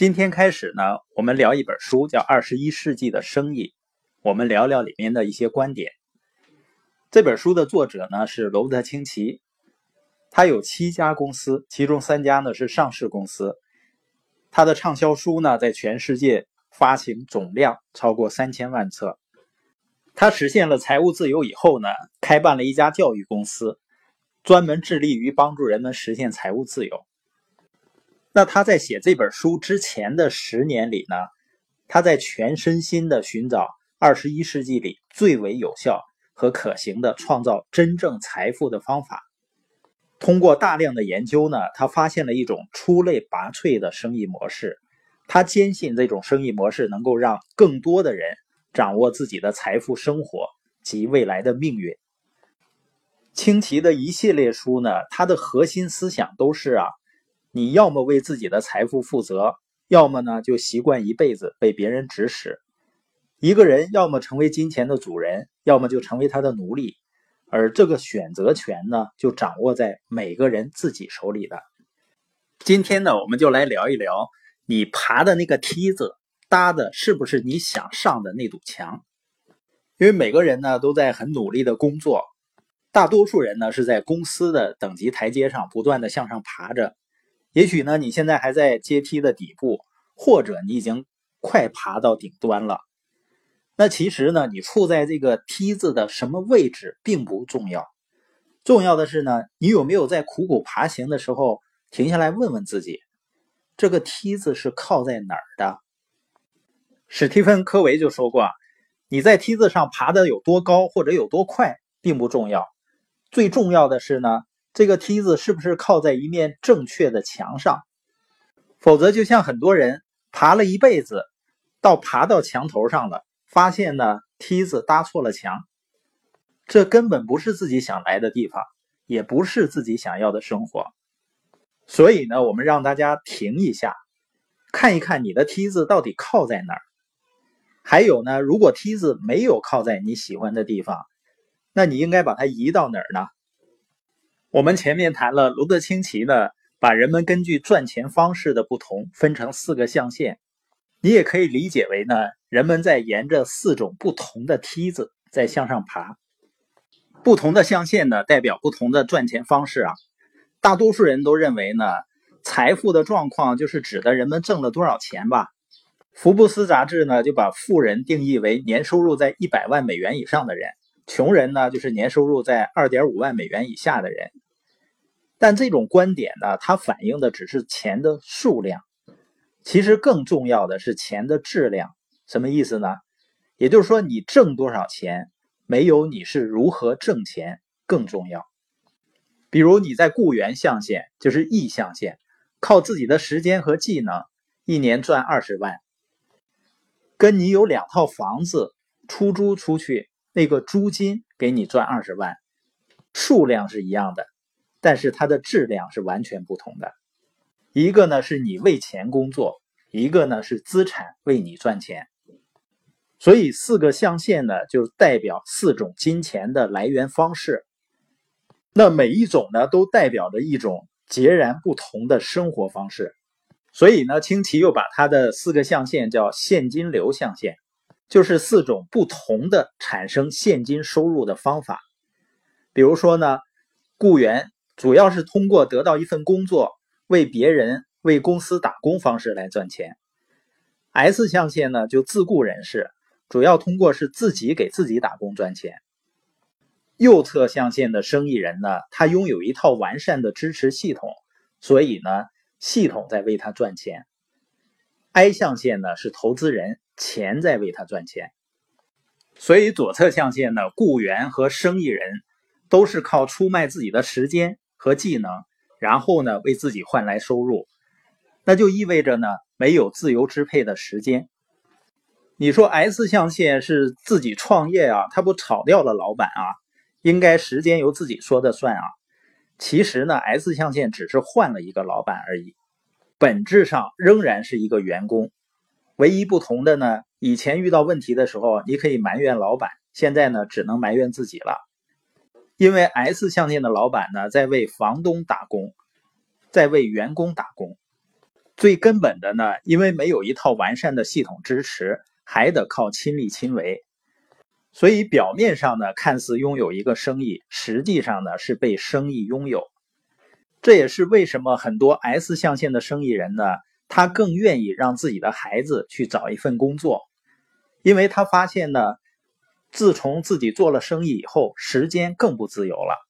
今天开始呢，我们聊一本书，叫《二十一世纪的生意》，我们聊聊里面的一些观点。这本书的作者呢是罗伯特清崎，他有七家公司，其中三家呢是上市公司。他的畅销书呢在全世界发行总量超过三千万册。他实现了财务自由以后呢，开办了一家教育公司，专门致力于帮助人们实现财务自由。那他在写这本书之前的十年里呢，他在全身心的寻找二十一世纪里最为有效和可行的创造真正财富的方法。通过大量的研究呢，他发现了一种出类拔萃的生意模式。他坚信这种生意模式能够让更多的人掌握自己的财富、生活及未来的命运。清奇的一系列书呢，它的核心思想都是啊。你要么为自己的财富负责，要么呢就习惯一辈子被别人指使。一个人要么成为金钱的主人，要么就成为他的奴隶，而这个选择权呢，就掌握在每个人自己手里的。今天呢，我们就来聊一聊，你爬的那个梯子搭的是不是你想上的那堵墙？因为每个人呢都在很努力的工作，大多数人呢是在公司的等级台阶上不断的向上爬着。也许呢，你现在还在阶梯的底部，或者你已经快爬到顶端了。那其实呢，你处在这个梯子的什么位置并不重要，重要的是呢，你有没有在苦苦爬行的时候停下来问问自己，这个梯子是靠在哪儿的？史蒂芬·科维就说过，你在梯子上爬的有多高或者有多快并不重要，最重要的是呢。这个梯子是不是靠在一面正确的墙上？否则，就像很多人爬了一辈子，到爬到墙头上了，发现呢梯子搭错了墙，这根本不是自己想来的地方，也不是自己想要的生活。所以呢，我们让大家停一下，看一看你的梯子到底靠在哪儿。还有呢，如果梯子没有靠在你喜欢的地方，那你应该把它移到哪儿呢？我们前面谈了罗德清奇呢，把人们根据赚钱方式的不同分成四个象限，你也可以理解为呢，人们在沿着四种不同的梯子在向上爬。不同的象限呢，代表不同的赚钱方式啊。大多数人都认为呢，财富的状况就是指的人们挣了多少钱吧。福布斯杂志呢，就把富人定义为年收入在一百万美元以上的人。穷人呢，就是年收入在二点五万美元以下的人。但这种观点呢，它反映的只是钱的数量，其实更重要的是钱的质量。什么意思呢？也就是说，你挣多少钱，没有你是如何挣钱更重要。比如你在雇员象限，就是 E 象限，靠自己的时间和技能，一年赚二十万，跟你有两套房子出租出去。那个租金给你赚二十万，数量是一样的，但是它的质量是完全不同的。一个呢是你为钱工作，一个呢是资产为你赚钱。所以四个象限呢就代表四种金钱的来源方式。那每一种呢都代表着一种截然不同的生活方式。所以呢，清奇又把它的四个象限叫现金流象限。就是四种不同的产生现金收入的方法，比如说呢，雇员主要是通过得到一份工作，为别人、为公司打工方式来赚钱。S 象限呢，就自雇人士，主要通过是自己给自己打工赚钱。右侧象限的生意人呢，他拥有一套完善的支持系统，所以呢，系统在为他赚钱。I 象限呢是投资人，钱在为他赚钱，所以左侧象限呢，雇员和生意人都是靠出卖自己的时间和技能，然后呢为自己换来收入，那就意味着呢没有自由支配的时间。你说 S 象限是自己创业啊，他不炒掉了老板啊，应该时间由自己说的算啊。其实呢，S 象限只是换了一个老板而已。本质上仍然是一个员工，唯一不同的呢，以前遇到问题的时候，你可以埋怨老板，现在呢，只能埋怨自己了。因为 S 象限的老板呢，在为房东打工，在为员工打工。最根本的呢，因为没有一套完善的系统支持，还得靠亲力亲为。所以表面上呢，看似拥有一个生意，实际上呢是被生意拥有。这也是为什么很多 S 象限的生意人呢，他更愿意让自己的孩子去找一份工作，因为他发现呢，自从自己做了生意以后，时间更不自由了。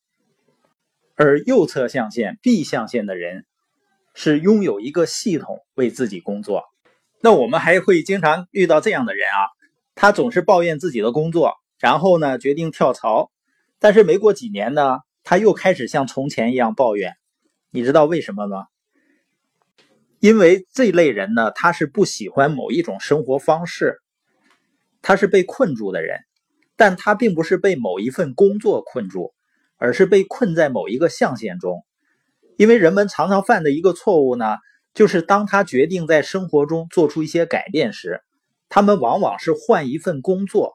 而右侧象限 B 象限的人，是拥有一个系统为自己工作。那我们还会经常遇到这样的人啊。他总是抱怨自己的工作，然后呢决定跳槽，但是没过几年呢，他又开始像从前一样抱怨。你知道为什么吗？因为这类人呢，他是不喜欢某一种生活方式，他是被困住的人，但他并不是被某一份工作困住，而是被困在某一个象限中。因为人们常常犯的一个错误呢，就是当他决定在生活中做出一些改变时。他们往往是换一份工作，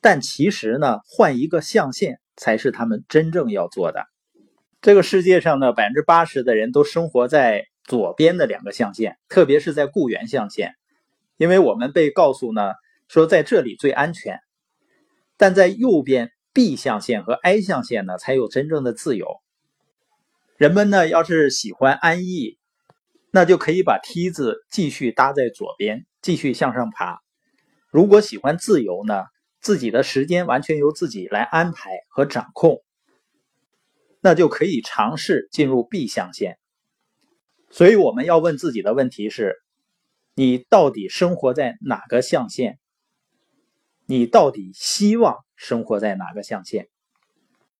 但其实呢，换一个象限才是他们真正要做的。这个世界上呢，百分之八十的人都生活在左边的两个象限，特别是在雇员象限，因为我们被告诉呢，说在这里最安全。但在右边 B 象限和 I 象限呢，才有真正的自由。人们呢，要是喜欢安逸，那就可以把梯子继续搭在左边。继续向上爬。如果喜欢自由呢？自己的时间完全由自己来安排和掌控，那就可以尝试进入 B 象限。所以我们要问自己的问题是：你到底生活在哪个象限？你到底希望生活在哪个象限？